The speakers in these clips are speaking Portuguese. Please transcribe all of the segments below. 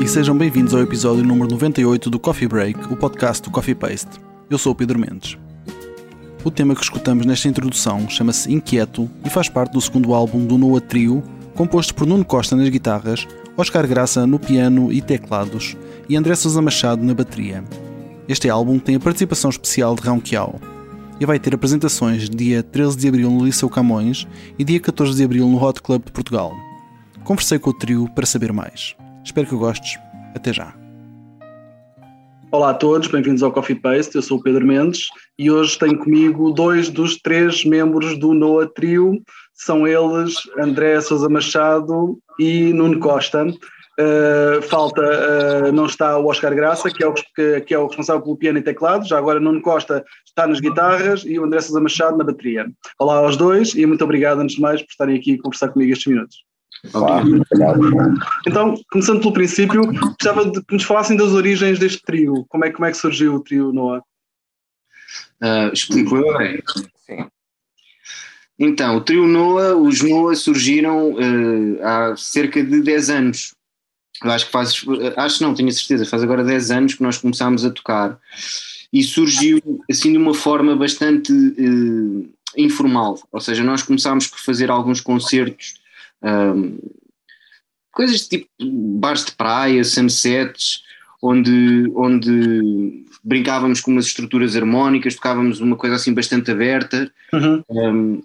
E sejam bem-vindos ao episódio número 98 do Coffee Break, o podcast do Coffee Paste. Eu sou o Pedro Mendes. O tema que escutamos nesta introdução chama-se Inquieto e faz parte do segundo álbum do Noah Trio, composto por Nuno Costa nas guitarras, Oscar Graça no piano e teclados e André Sousa Machado na bateria. Este álbum tem a participação especial de Rão Quiao e vai ter apresentações dia 13 de abril no Liceu Camões e dia 14 de abril no Hot Club de Portugal. Conversei com o trio para saber mais. Espero que gostes. Até já. Olá a todos, bem-vindos ao Coffee Paste. Eu sou o Pedro Mendes e hoje tenho comigo dois dos três membros do NOA Trio. São eles André Sousa Machado e Nuno Costa. Uh, falta, uh, não está o Oscar Graça, que é o, que, que, é o responsável pelo piano e teclado. Já agora Nuno Costa está nas guitarras e o André Sousa Machado na bateria. Olá aos dois e muito obrigado, antes de mais, por estarem aqui a conversar comigo estes minutos. Então, começando pelo princípio, gostava de que nos falassem das origens deste trio. Como é, como é que surgiu o trio Noah? Uh, explico eu, é? Sim. Então, o trio Noah, os Noah surgiram uh, há cerca de 10 anos. Eu acho que faz, acho não, tenho a certeza, faz agora 10 anos que nós começámos a tocar. E surgiu assim de uma forma bastante uh, informal. Ou seja, nós começámos por fazer alguns concertos um, coisas tipo bares de praia, sunsets, onde, onde brincávamos com umas estruturas harmónicas, tocávamos uma coisa assim bastante aberta, uhum. um,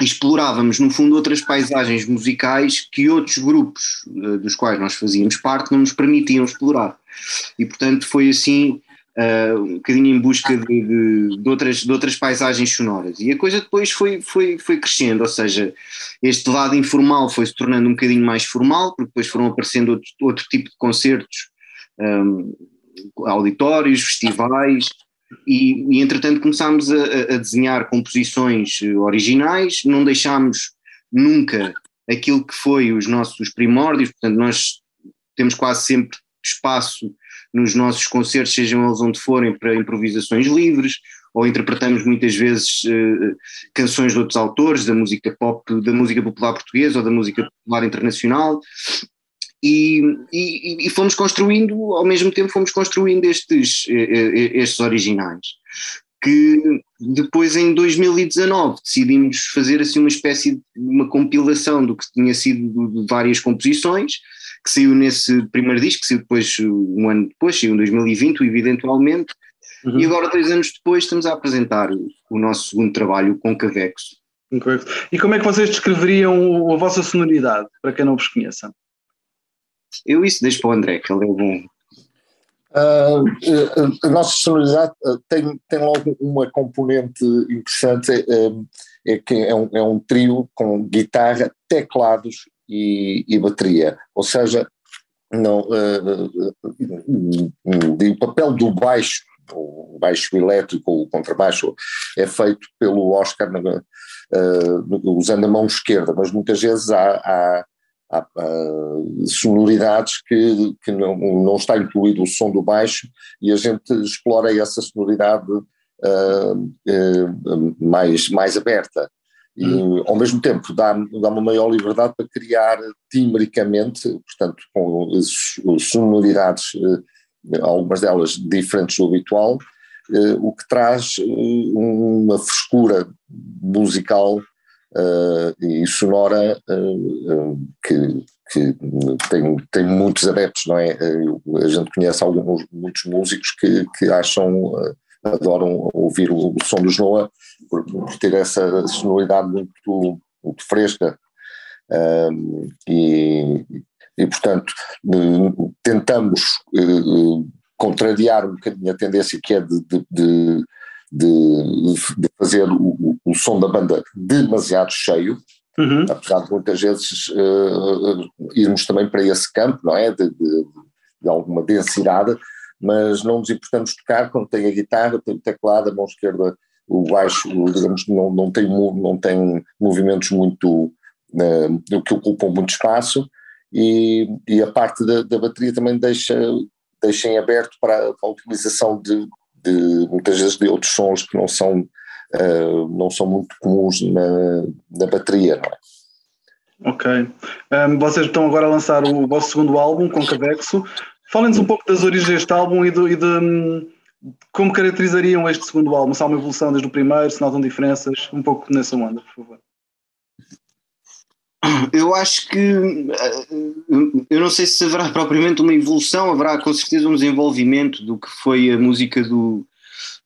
explorávamos no fundo outras paisagens musicais que outros grupos uh, dos quais nós fazíamos parte não nos permitiam explorar. E portanto foi assim uh, um bocadinho em busca de, de, de, outras, de outras paisagens sonoras. E a coisa depois foi, foi, foi crescendo, ou seja, este lado informal foi se tornando um bocadinho mais formal, porque depois foram aparecendo outro, outro tipo de concertos, um, auditórios, festivais. E, e entretanto começámos a, a desenhar composições originais, não deixámos nunca aquilo que foi os nossos primórdios, portanto nós temos quase sempre espaço nos nossos concertos, sejam eles onde forem, para improvisações livres, ou interpretamos muitas vezes uh, canções de outros autores, da música pop, da música popular portuguesa ou da música popular internacional. E, e, e, fomos construindo, ao mesmo tempo fomos construindo estes, eh, eh, estes originais, que depois em 2019 decidimos fazer assim uma espécie de uma compilação do que tinha sido de várias composições, que saiu nesse primeiro disco, que saiu depois, um ano depois, saiu em 2020, evidentemente, uhum. e agora, dois anos depois, estamos a apresentar o nosso segundo trabalho, o Concavexo. E como é que vocês descreveriam a vossa sonoridade, para quem não vos conheça? Eu isso deixo para o André, que ele é bom. Uh, a nossa sonoridade uh, tem, tem logo uma componente interessante, uh, é que é um, é um trio com guitarra, teclados e, e bateria. Ou seja, não, uh, o papel do baixo, o baixo elétrico, o contrabaixo, é feito pelo Oscar uh, usando a mão esquerda, mas muitas vezes há, há, há sonoridades que, que não, não está incluído o som do baixo e a gente explora essa sonoridade uh, mais, mais aberta e uhum. ao mesmo tempo dá, dá uma maior liberdade para criar timbricamente, portanto com sonoridades, eh, algumas delas diferentes do habitual, eh, o que traz eh, uma frescura musical e sonora que, que tem, tem muitos adeptos, não é? A gente conhece alguns, muitos músicos que, que acham adoram ouvir o, som dos Noah por, por, ter essa sonoridade muito, muito fresca um, e, e, portanto, tentamos uh, contrariar um bocadinho a tendência que é de, de, de, de fazer o, o, som da banda demasiado cheio, uhum. apesar de muitas vezes uh, irmos também para esse campo, não é? De, de alguma densidade, mas não nos importamos tocar quando tem a guitarra, tem o teclado, a mão esquerda, o baixo, digamos, não, não, tem, não tem movimentos muito, uh, que ocupam muito espaço, e, e a parte da, da, bateria também deixa, deixa em aberto para, a utilização de, de, muitas vezes de outros sons que não são, uh, não são muito comuns na, na bateria, não é? Ok. Um, vocês estão agora a lançar o vosso segundo álbum, com Cadexo. Falem-nos um pouco das origens deste álbum e, do, e de, hum, como caracterizariam este segundo álbum? Se há uma evolução desde o primeiro, se notam diferenças? Um pouco nessa onda, por favor. Eu acho que eh, eu não sei se haverá propriamente uma evolução, haverá com certeza um desenvolvimento do que foi a música do,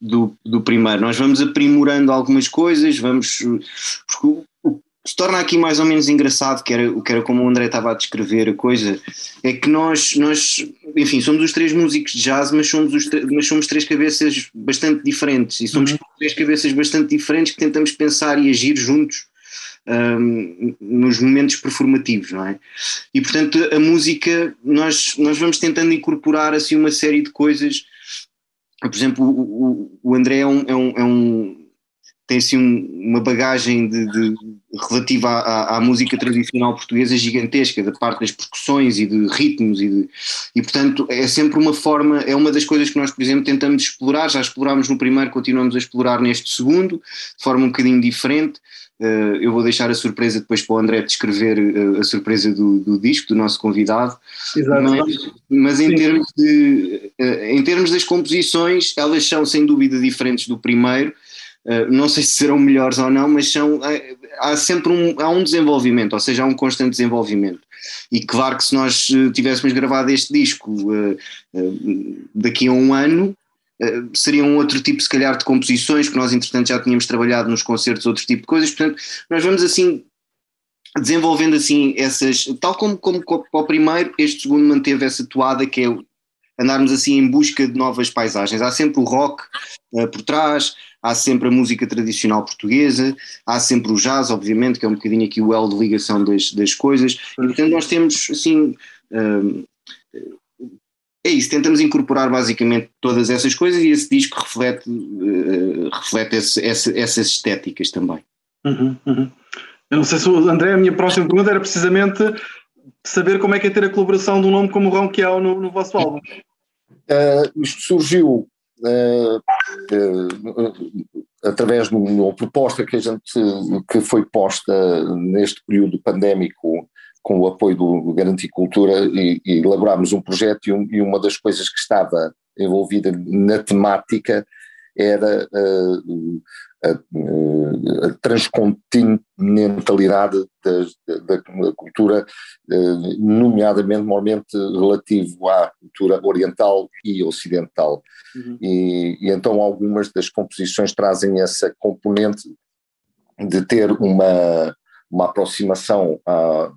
do, do primeiro. Nós vamos aprimorando algumas coisas, vamos. Porque se torna aqui mais ou menos engraçado, que era, que era como o André estava a descrever a coisa, é que nós, nós enfim, somos os três músicos de jazz, mas somos, os mas somos três cabeças bastante diferentes, e somos uhum. três cabeças bastante diferentes que tentamos pensar e agir juntos um, nos momentos performativos, não é? E portanto a música, nós, nós vamos tentando incorporar assim uma série de coisas, por exemplo, o, o, André é um, é um, é um tem assim um, uma bagagem de, de relativa à, à, música tradicional portuguesa gigantesca, da parte das percussões e de ritmos e, de, e portanto é sempre uma forma, é uma das coisas que nós por exemplo tentamos explorar, já explorámos no primeiro, continuamos a explorar neste segundo, de forma um bocadinho diferente, uh, eu vou deixar a surpresa depois para o André descrever uh, a surpresa do, do, disco, do nosso convidado, Exato. mas, mas em, termos de, uh, em termos das composições, elas são sem dúvida diferentes do primeiro, eh, não sei se serão melhores ou não, mas são, eh, há sempre um, há um desenvolvimento, ou seja, há um constante desenvolvimento. E claro que se nós eh, tivéssemos gravado este disco uh, uh, daqui a um ano, uh, seria um outro tipo, se calhar, de composições, que nós, entretanto, já tínhamos trabalhado nos concertos, outro tipo de coisas. Portanto, nós vamos assim desenvolvendo assim essas, tal como, como para o primeiro, este segundo manteve essa toada que é andarmos assim em busca de novas paisagens. Há sempre o rock por trás, há sempre a música tradicional portuguesa, há sempre o jazz, obviamente, que é um bocadinho aqui o elo de ligação das, das coisas, e portanto nós temos assim. Um, é isso, tentamos incorporar basicamente todas essas coisas e esse disco reflete, uh, reflete esse, esse, essas estéticas também. Uhum, uhum. Eu não sei se o André, a minha próxima pergunta era precisamente saber como é que é ter a colaboração de um nome como o Ronquial no, no vosso álbum. Uh, isto surgiu através de uma proposta que a gente que foi posta neste período pandémico com o apoio do Garanticultura e, e elaborámos um projeto e, um, e, uma das coisas que estava envolvida na temática era uh, a, a, transcontinentalidade da, da, da cultura, uh, nomeadamente, normalmente relativo à cultura oriental e ocidental. Uhum. E, e, então algumas das composições trazem essa componente de ter uma, uma aproximação a, a,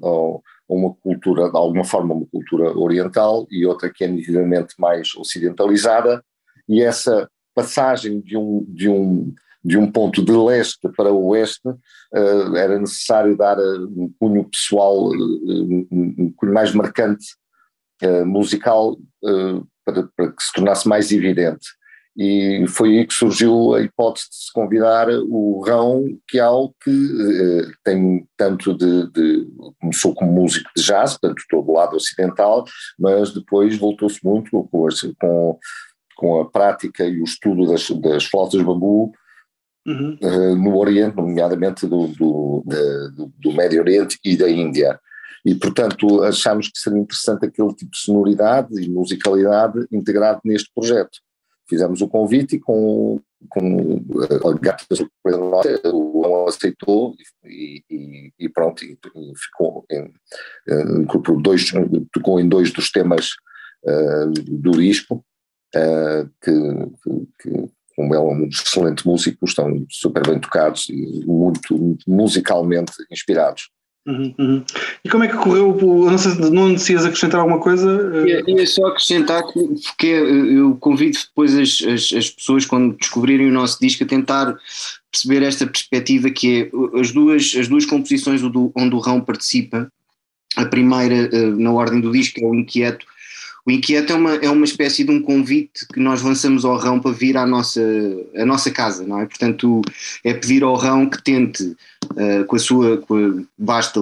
uma cultura, de alguma forma uma cultura oriental e outra que é nitidamente mais ocidentalizada, e essa passagem de um, de um, de um ponto de leste para o oeste, uh, era necessário dar uh, um cunho pessoal, uh, um cunho mais marcante musical para, para, que se tornasse mais evidente. E foi aí que surgiu a hipótese de se convidar o Rão, que algo que tem tanto de, de, começou como músico de jazz, portanto todo o lado ocidental, mas depois voltou-se muito com, com a prática e o estudo das, das flautas bambu uhum. uh, no Oriente, nomeadamente do, do, do, do, Médio Oriente e da Índia. E, portanto, achámos que seria interessante aquele tipo de sonoridade e musicalidade integrado neste projeto. Fizemos o convite e com, com a gata surpresa nossa, o aceitou e, e, e pronto, e, e ficou em, dois, tocou em dois dos temas uh, do disco uh, que, que, como é um excelente músico, estão super bem tocados e muito musicalmente inspirados. Uhum, uhum. E como é que correu? Não sei se não decias acrescentar alguma coisa? É, só acrescentar que porque eu convido depois as, as, as, pessoas, quando descobrirem o nosso disco, a tentar perceber esta perspectiva que é as duas, as duas composições onde o Rão participa. A primeira, eh, na ordem do disco, é o Inquieto, o Inquieto é uma, é uma espécie de um convite que nós lançamos ao Rão para vir à nossa, à nossa casa, não é? Portanto, é pedir ao Rão que tente uh, com a sua com a vasta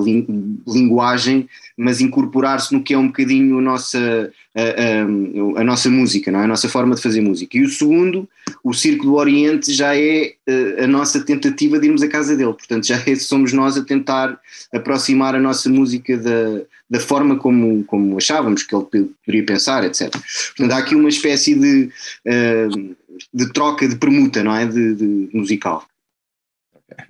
linguagem, mas incorporar-se no que é um bocadinho a nossa, a, a, a, nossa música, não é? a nossa forma de fazer música. E o segundo, o Circo do Oriente, já é uh, a nossa tentativa de irmos à casa dele, portanto, já é, somos nós a tentar aproximar a nossa música da, da forma como, como achávamos que ele poderia pensar, etc. Portanto, há aqui uma espécie de, uh, de troca, de permuta, não é? de, de musical.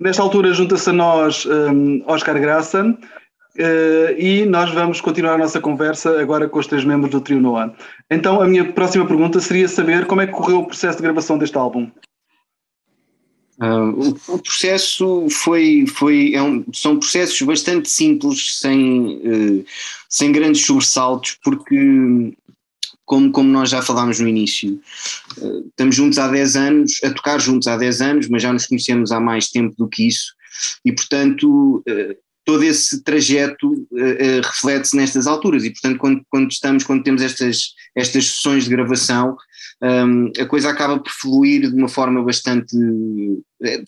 Nesta altura junta-se a nós um, Oscar Graça uh, e nós vamos continuar a nossa conversa agora com os três membros do Trio Noah. Então a minha próxima pergunta seria saber como é que correu o processo de gravação deste álbum. Uh, o, processo foi, foi é um, são processos bastante simples, sem, uh, sem grandes sobressaltos, porque como, como nós já falámos no início, uh, estamos juntos há 10 anos, a tocar juntos há 10 anos, mas já nos conhecemos há mais tempo do que isso, e portanto uh, todo esse trajeto uh, reflete-se nestas alturas, e portanto quando, quando estamos, quando temos estas, estas sessões de gravação, um, a coisa acaba por fluir de uma forma bastante.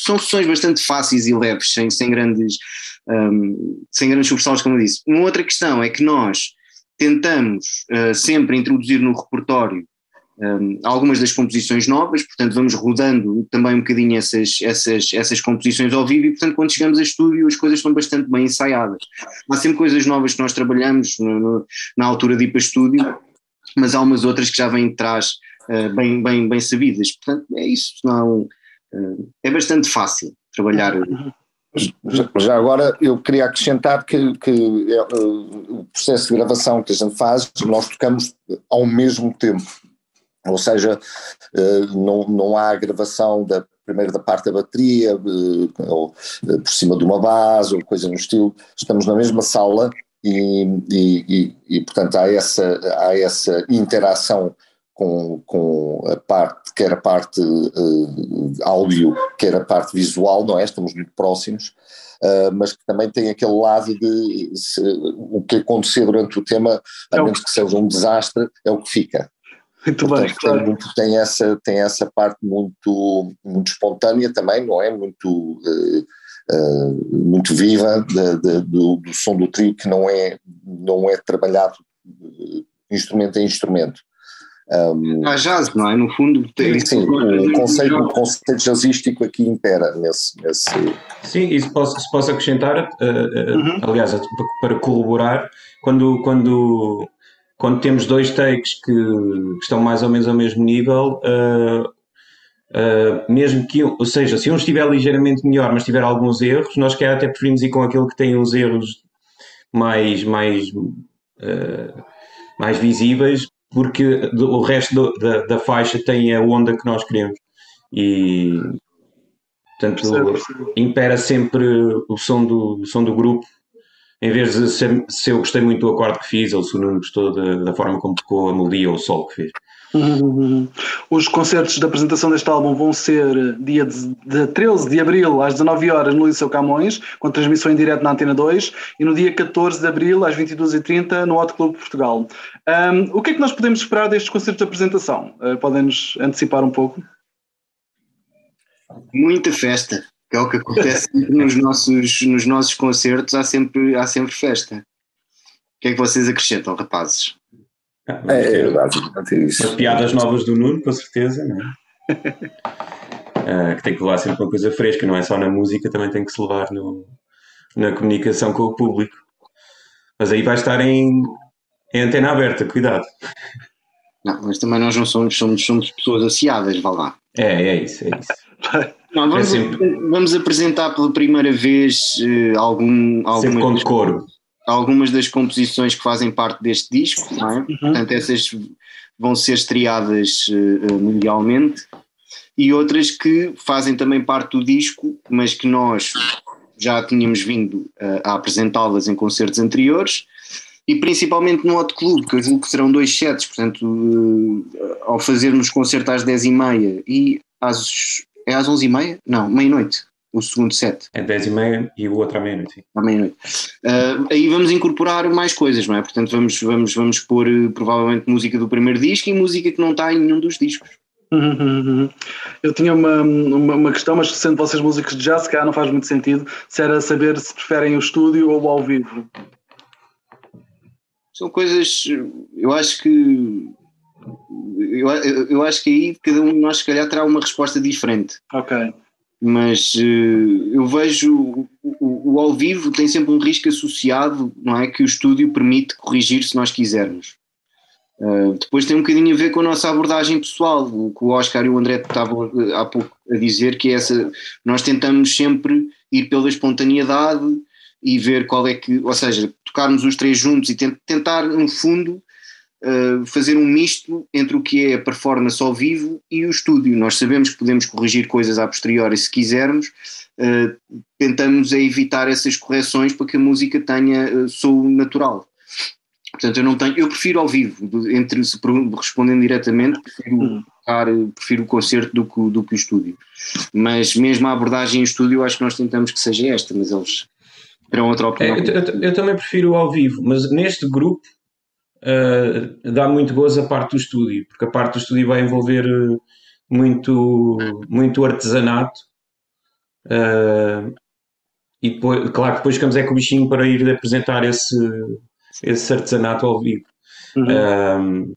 São sessões bastante fáceis e leves, sem, sem grandes. Um, sem grandes sobressaltos, como eu disse. Uma outra questão é que nós tentamos uh, sempre introduzir no repertório um, algumas das composições novas, portanto vamos rodando também um bocadinho essas, essas, essas composições ao vivo e portanto quando chegamos a estúdio as coisas estão bastante bem ensaiadas. Há sempre coisas novas que nós trabalhamos no, no, na altura de ir para estúdio, mas há umas outras que já vêm de trás uh, bem, bem, bem sabidas, portanto é isso, não, uh, é bastante fácil trabalhar já agora eu queria acrescentar que, que é, o processo de gravação que a gente faz, nós tocamos ao mesmo tempo, ou seja, eh, não, não há gravação da primeira da parte da bateria, ou por cima de uma base, ou coisa no estilo, estamos na mesma sala e, e, e, e portanto há essa, há essa interação com, com a parte, quer a parte uh, áudio, quer a parte visual, não é? Estamos muito próximos, uh, mas que também tem aquele lado de se, o que acontecer durante o tema, a é menos que seja um desastre, é o que fica. Muito Portanto, bem, claro. tem, tem, essa, tem essa parte muito, muito espontânea também, não é? Muito, uh, muito viva de, de, do, do som do trio, que não é, não é trabalhado instrumento a instrumento. Um, Há jazz, não é? No fundo, tem sim, o conceito, o conceito jazzístico aqui impera nesse. nesse... Sim, isso posso, se posso acrescentar, uh, uh, uhum. aliás, para corroborar, quando, quando, quando temos dois takes que estão mais ou menos ao mesmo nível, uh, mesmo que, ou seja, se um estiver ligeiramente melhor, mas tiver alguns erros, nós quer até preferimos ir com aquele que tem uns erros mais, mais, mais visíveis porque o resto do, da, da, faixa tem a onda que nós queremos. E portanto impera sempre o som do, o som do grupo. Em vez de se, se eu gostei muito do acorde que fiz, ou se o Nuno gostou da, da forma como tocou a melodia ou o sol que fez. Uhum. Os concertos de apresentação deste álbum vão ser dia de, de 13 de abril às 19 horas no Liceu Camões, com transmissão em direto na Antena 2, e no dia 14 de abril às 22h30 no Hot Club Portugal. Um, o que é que nós podemos esperar destes concertos de apresentação? Uh, Podem-nos antecipar um pouco? Muita festa, que é o que acontece nos nossos, nos nossos concertos, há sempre, há sempre festa. O que é que vocês acrescentam, rapazes? É, é basicamente isso. As piadas novas do Nuno, com certeza, não é? uh, que tem que levar sempre uma coisa fresca, não é só na música, também tem que se levar no, na comunicação com o público. Mas aí vai estar em, em antena aberta, cuidado. Não, mas também nós não somos, somos, somos pessoas aciadas, vá lá. É, é isso, é isso. Não, vamos, é sempre... vamos apresentar pela primeira vez uh, algum, alguma. Sempre com decoro algumas das composições que fazem parte deste disco, é? Uhum. portanto essas vão ser estreadas uh, mundialmente e outras que fazem também parte do disco, mas que nós já tínhamos vindo uh, a apresentá-las em concertos anteriores e principalmente no Hot Club, que eu julgo que serão dois sets, portanto uh, ao fazermos concerto às 10h30 e às, é às 11h30? Não, meia-noite o segundo set. É 10 e meia e o outro à meia-noite. À meia-noite. Uh, aí vamos incorporar mais coisas, não é? Portanto, vamos, vamos, vamos pôr uh, provavelmente música do primeiro disco e música que não está em nenhum dos discos. Uhum, uhum, uhum. Eu tinha uma, uma, uma, questão, mas sendo vocês músicos de jazz, cá não faz muito sentido, se era saber se preferem o estúdio ou o ao vivo. São coisas, eu acho que eu, eu acho que aí cada um de nós se calhar terá uma resposta diferente. Ok. Mas uh, eu vejo o, o, o, ao vivo tem sempre um risco associado, não é? Que o estúdio permite corrigir se nós quisermos. Uh, depois tem um bocadinho a ver com a nossa abordagem pessoal, o que o Oscar e o André estavam eh, há pouco a dizer, que é essa, nós tentamos sempre ir pela espontaneidade e ver qual é que, ou seja, tocarmos os três juntos e tentar, no fundo, uh, fazer um misto entre o que é a performance ao vivo e o estúdio. Nós sabemos que podemos corrigir coisas a posteriori se quisermos, uh, tentamos evitar essas correções para que a música tenha uh, som natural. Portanto, eu não tenho, eu prefiro ao vivo, entre se respondendo diretamente, prefiro, hum. tocar, prefiro o concerto do que, do que o estúdio. Mas mesmo a abordagem em estúdio, acho que nós tentamos que seja esta, mas eles terão outra opinião. É, eu, eu, eu, também prefiro ao vivo, mas neste grupo uh, dá muito gozo a parte do estúdio, porque a parte do estúdio vai envolver eh, muito, muito artesanato. Uh, e depois, claro, depois ficamos é com o bichinho para ir apresentar esse, esse artesanato ao vivo. Uhum. Uh,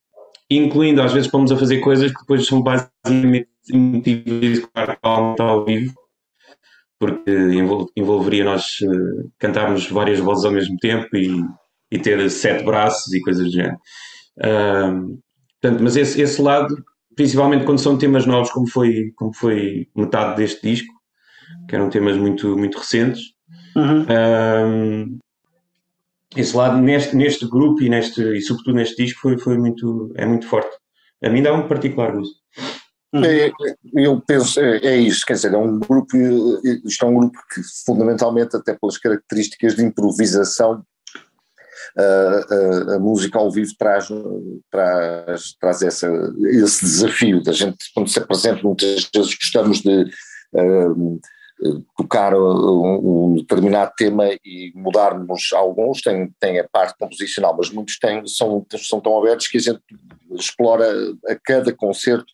incluindo, às vezes, pomos a fazer coisas que depois são basicamente impossíveis ao vivo, porque envolveria nós cantarmos várias vozes ao mesmo tempo e e ter sete braços e coisas do género. Uh, portanto, mas esse, esse lado, principalmente quando são temas novos, como foi, como foi metade deste disco, que eram temas muito, muito recentes, uhum. uh, esse lado neste, neste grupo e, neste, e sobretudo neste disco foi, foi muito, é muito forte. A mim dá um particular gosto. Uhum. É, eu penso, é, é, isso, quer dizer, é um grupo, isto é um grupo que fundamentalmente, até pelas características de improvisação, a, música ao vivo traz, traz, traz essa, esse desafio da gente, quando se apresenta, muitas vezes gostamos de tocar um, um, determinado tema e mudarmos alguns, tem, tem a parte composicional, mas muitos têm, são, são tão abertos que a gente explora a cada concerto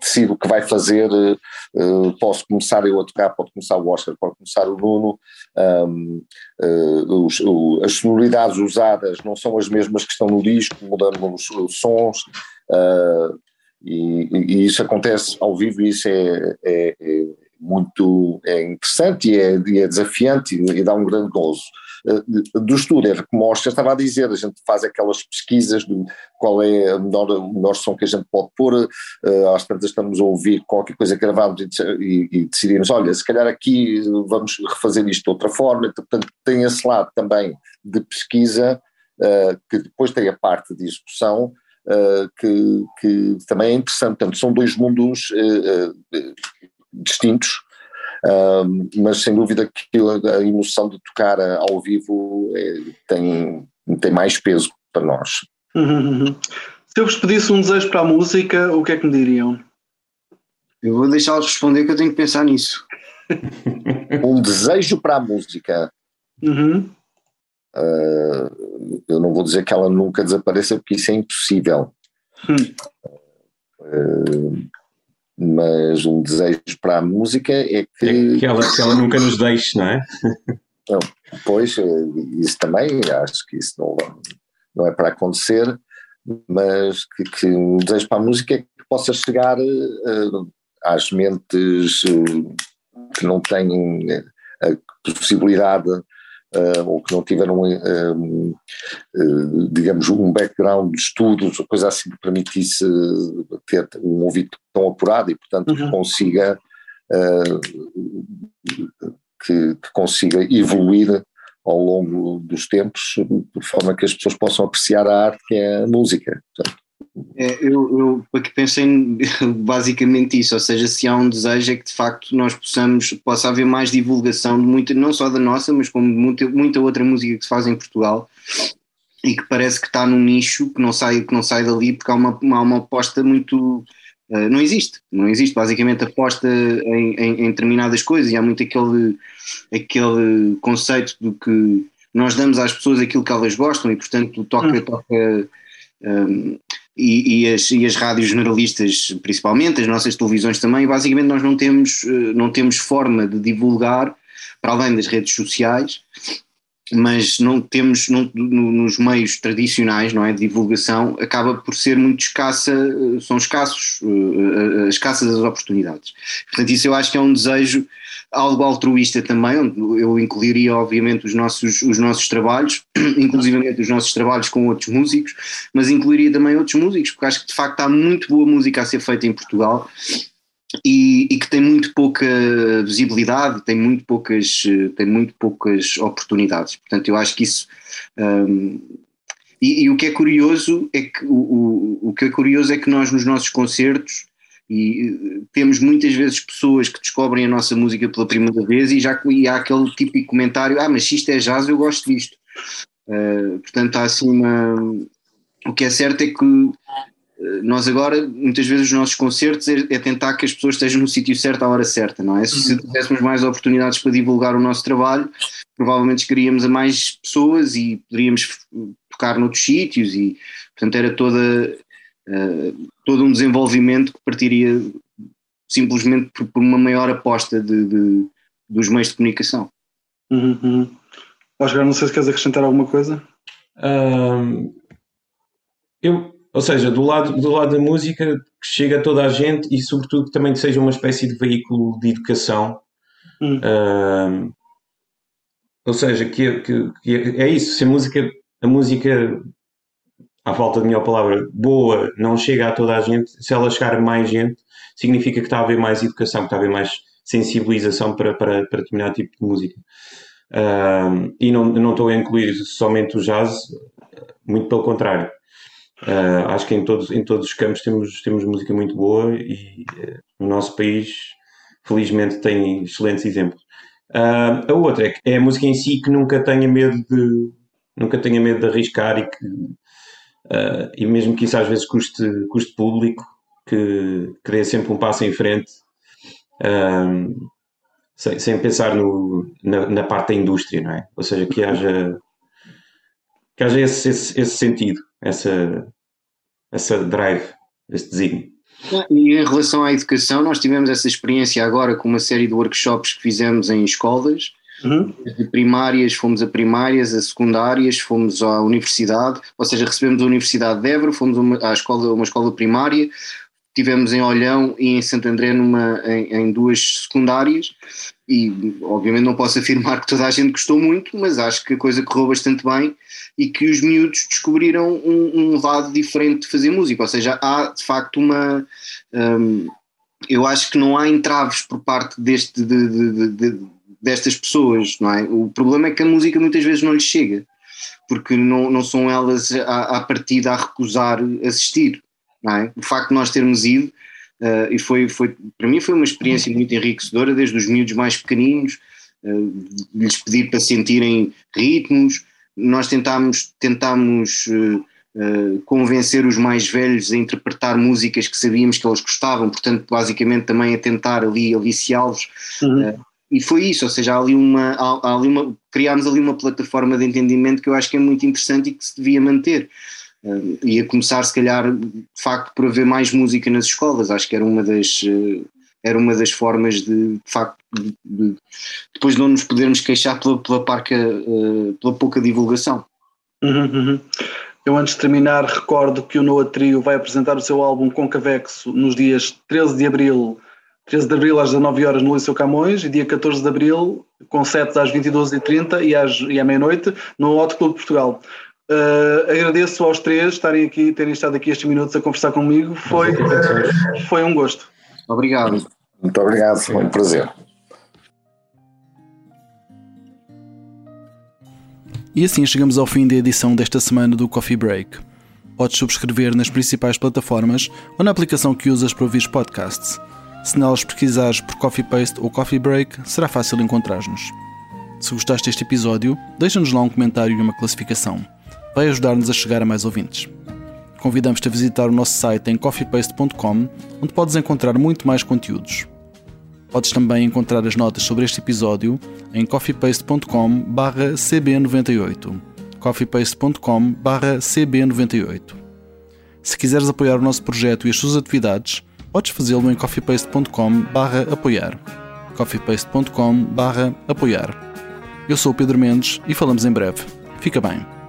decido o que vai fazer, uh, posso começar eu a tocar, pode começar o Oscar, pode começar o Nuno, um, uh, os, o, as sonoridades usadas não são as mesmas que estão no disco, mudamos os, os sons, uh, e, e, isso acontece ao vivo e isso é, é, é muito é interessante e é, e é desafiante e, e, dá um grande gozo. Uh, do estudo, como o estava a dizer, a gente faz aquelas pesquisas de qual é a menor, o menor som que a gente pode pôr, uh, às tantas estamos a ouvir qualquer coisa gravada e, e, e, decidimos, olha, se calhar aqui vamos refazer isto de outra forma, portanto tem esse lado também de pesquisa, uh, que depois tem a parte de execução, que, que, também é interessante. Portanto, são dois mundos uh, uh, mas sem dúvida que a emoção de tocar ao vivo é, tem, tem mais peso para nós. Uhum, uhum. Se eu vos pedisse um desejo para a música, o que é que me diriam? Eu vou deixá-los responder que eu tenho que pensar nisso. um desejo para a música. Uhum. Uh, eu não vou dizer que ela nunca desapareça, porque isso é impossível. Hum. Uh, mas um desejo para a música é que. É que, ela, que ela nunca nos deixe, não é? Não, pois, isso também, acho que isso não, não é para acontecer, mas que, que um desejo para a música é que possa chegar uh, às mentes uh, que não têm a possibilidade uh, ou que não tiveram, uh, uh, digamos, um background de estudos ou coisa assim que permitisse ter um ouvido tão apurado e, portanto, uhum. que consiga que, que, consiga evoluir ao longo dos tempos de forma que as pessoas possam apreciar a arte que é a música. Portanto, é, eu, eu pensei basicamente isso, ou seja, se há um desejo é que de facto nós possamos, possa haver mais divulgação de muita, não só da nossa, mas como de muita, muita outra música que se faz em Portugal e que parece que está num nicho que não sai, que não sai dali porque há uma, há uma aposta muito. Uh, não existe, não existe basicamente aposta em, em, em, determinadas coisas e há muito aquele, aquele conceito de que nós damos às pessoas aquilo que elas gostam e portanto toca, hum. toca um, e, e, as, e as rádios generalistas, principalmente, as nossas televisões também, basicamente nós não temos, eh, não temos forma de divulgar, para além das redes sociais, mas não temos não, nos meios tradicionais não é de divulgação acaba por ser muito escassa são escassos uh, escassas as oportunidades. Portanto isso eu acho que é um desejo algo altruísta também onde eu incluiria obviamente os nossos os nossos trabalhos inclusivamente os nossos trabalhos com outros músicos mas incluiria também outros músicos porque acho que de facto há muito boa música a ser feita em Portugal e, e, que tem muito pouca visibilidade, tem muito poucas, tem muito poucas oportunidades. Portanto, eu acho que isso. Um, e, e, o que é curioso é que o, o, o que é curioso é que nós nos nossos concertos e temos muitas vezes pessoas que descobrem a nossa música pela primeira vez e já e há aquele típico comentário, ah, mas isto é jazz eu gosto disto. Uh, portanto, há assim uma. O que é certo é que nós agora, muitas vezes, os nossos concertos é, é tentar que as pessoas estejam no sítio certo à hora certa, não é? Se uhum. tivéssemos mais oportunidades para divulgar o nosso trabalho, provavelmente chegaríamos a mais pessoas e poderíamos tocar noutros sítios e, portanto, era toda, uh, todo um desenvolvimento que partiria simplesmente por, por uma maior aposta de, de, dos meios de comunicação. Uhum, uhum. Oscar, não sei se queres acrescentar alguma coisa. Um, eu, ou seja, do lado, do lado da música que chega a toda a gente e, sobretudo, que também seja uma espécie de veículo de educação. Hum. Uh, ou seja, que, é, que, que, é, é isso. Se a música, a música, à falta de melhor palavra, boa, não chega a toda a gente, se ela chegar a mais gente, significa que está a haver mais educação, que está a haver mais sensibilização para, para, para determinado tipo de música. Uh, e não, não estou a incluir somente o jazz, muito pelo contrário. Uh, acho que em todos, em todos os campos temos, temos música muito boa e uh, o nosso país, felizmente, tem excelentes exemplos. Uh, a outra é, que é a música em si que nunca tenha medo de, nunca tenha medo de arriscar e que, e mesmo que isso às vezes custe, custe público, que, que dê sempre um passo em frente. sem, sem pensar no, na, na, parte da indústria, não é? Ou seja, que haja, que haja esse, esse, esse sentido essa, essa drive, esse desígnio. E em relação à educação, nós tivemos essa experiência agora com uma série de workshops que fizemos em escolas, uhum. de primárias, fomos a primárias, a secundárias, fomos à universidade, ou seja, recebemos a Universidade de Évora, fomos uma, à escola, uma escola primária, tivemos em Olhão e em Santo André numa, em, em, duas secundárias e obviamente não posso afirmar que toda a gente gostou muito, mas acho que a coisa correu bastante bem e que os miúdos descobriram um, um lado diferente de fazer música, ou seja, há de facto uma... Um, eu acho que não há entraves por parte deste, de, de, de, destas pessoas, não é? O problema é que a música muitas vezes não lhes chega, porque não, não são elas à, à partida a recusar assistir é? O facto de nós termos ido, uh, e foi, foi, para mim foi uma experiência muito enriquecedora, desde os miúdos mais pequeninos, uh, lhes pedir para sentirem ritmos, nós tentámos, tentámos uh, convencer os mais velhos a interpretar músicas que sabíamos que eles gostavam, portanto, basicamente também a tentar ali aliciá-los. Uhum. e foi isso, ou seja, há ali uma, há, há ali uma, criámos ali uma plataforma de entendimento que eu acho que é muito interessante e que se devia manter. Uh, ia começar, se calhar, de facto, por haver mais música nas escolas. Acho que era uma das, uh, era uma das formas de, de facto, de, de, depois não nos podermos queixar pela, pela, parca, uh, pela pouca divulgação. Uhum, uhum. Eu, antes de terminar, recordo que o Noah Trio vai apresentar o seu álbum Concavexo nos dias 13 de abril. 13 de abril às 19 horas no Liceu Camões e dia 14 de abril 7 às 22h30 e, às, e à meia-noite no Hot Club Portugal. Uh, agradeço aos três estarem aqui, terem estado aqui estes minutos a conversar comigo. Foi, uh, foi um gosto. Obrigado. Muito obrigado, foi um prazer. E assim chegamos ao fim da edição desta semana do Coffee Break. Podes subscrever nas principais plataformas ou na aplicação que usas para ouvir podcasts. Se nelas pesquisares por Coffee Paste ou Coffee Break, será fácil encontrar-nos. Se gostaste deste episódio, deixa-nos lá um comentário e uma classificação vai ajudar-nos a chegar a mais ouvintes. Convidamos-te a visitar o nosso site em coffeepaste.com, onde podes encontrar muito mais conteúdos. Podes também encontrar as notas sobre este episódio em coffeepaste.com/cb98. coffeepaste.com/cb98. Se quiseres apoiar o nosso projeto e as suas atividades, podes fazê-lo em coffeepaste.com apoiar coffeepaste.com apoiar Eu sou o Pedro Mendes e falamos em breve. Fica bem.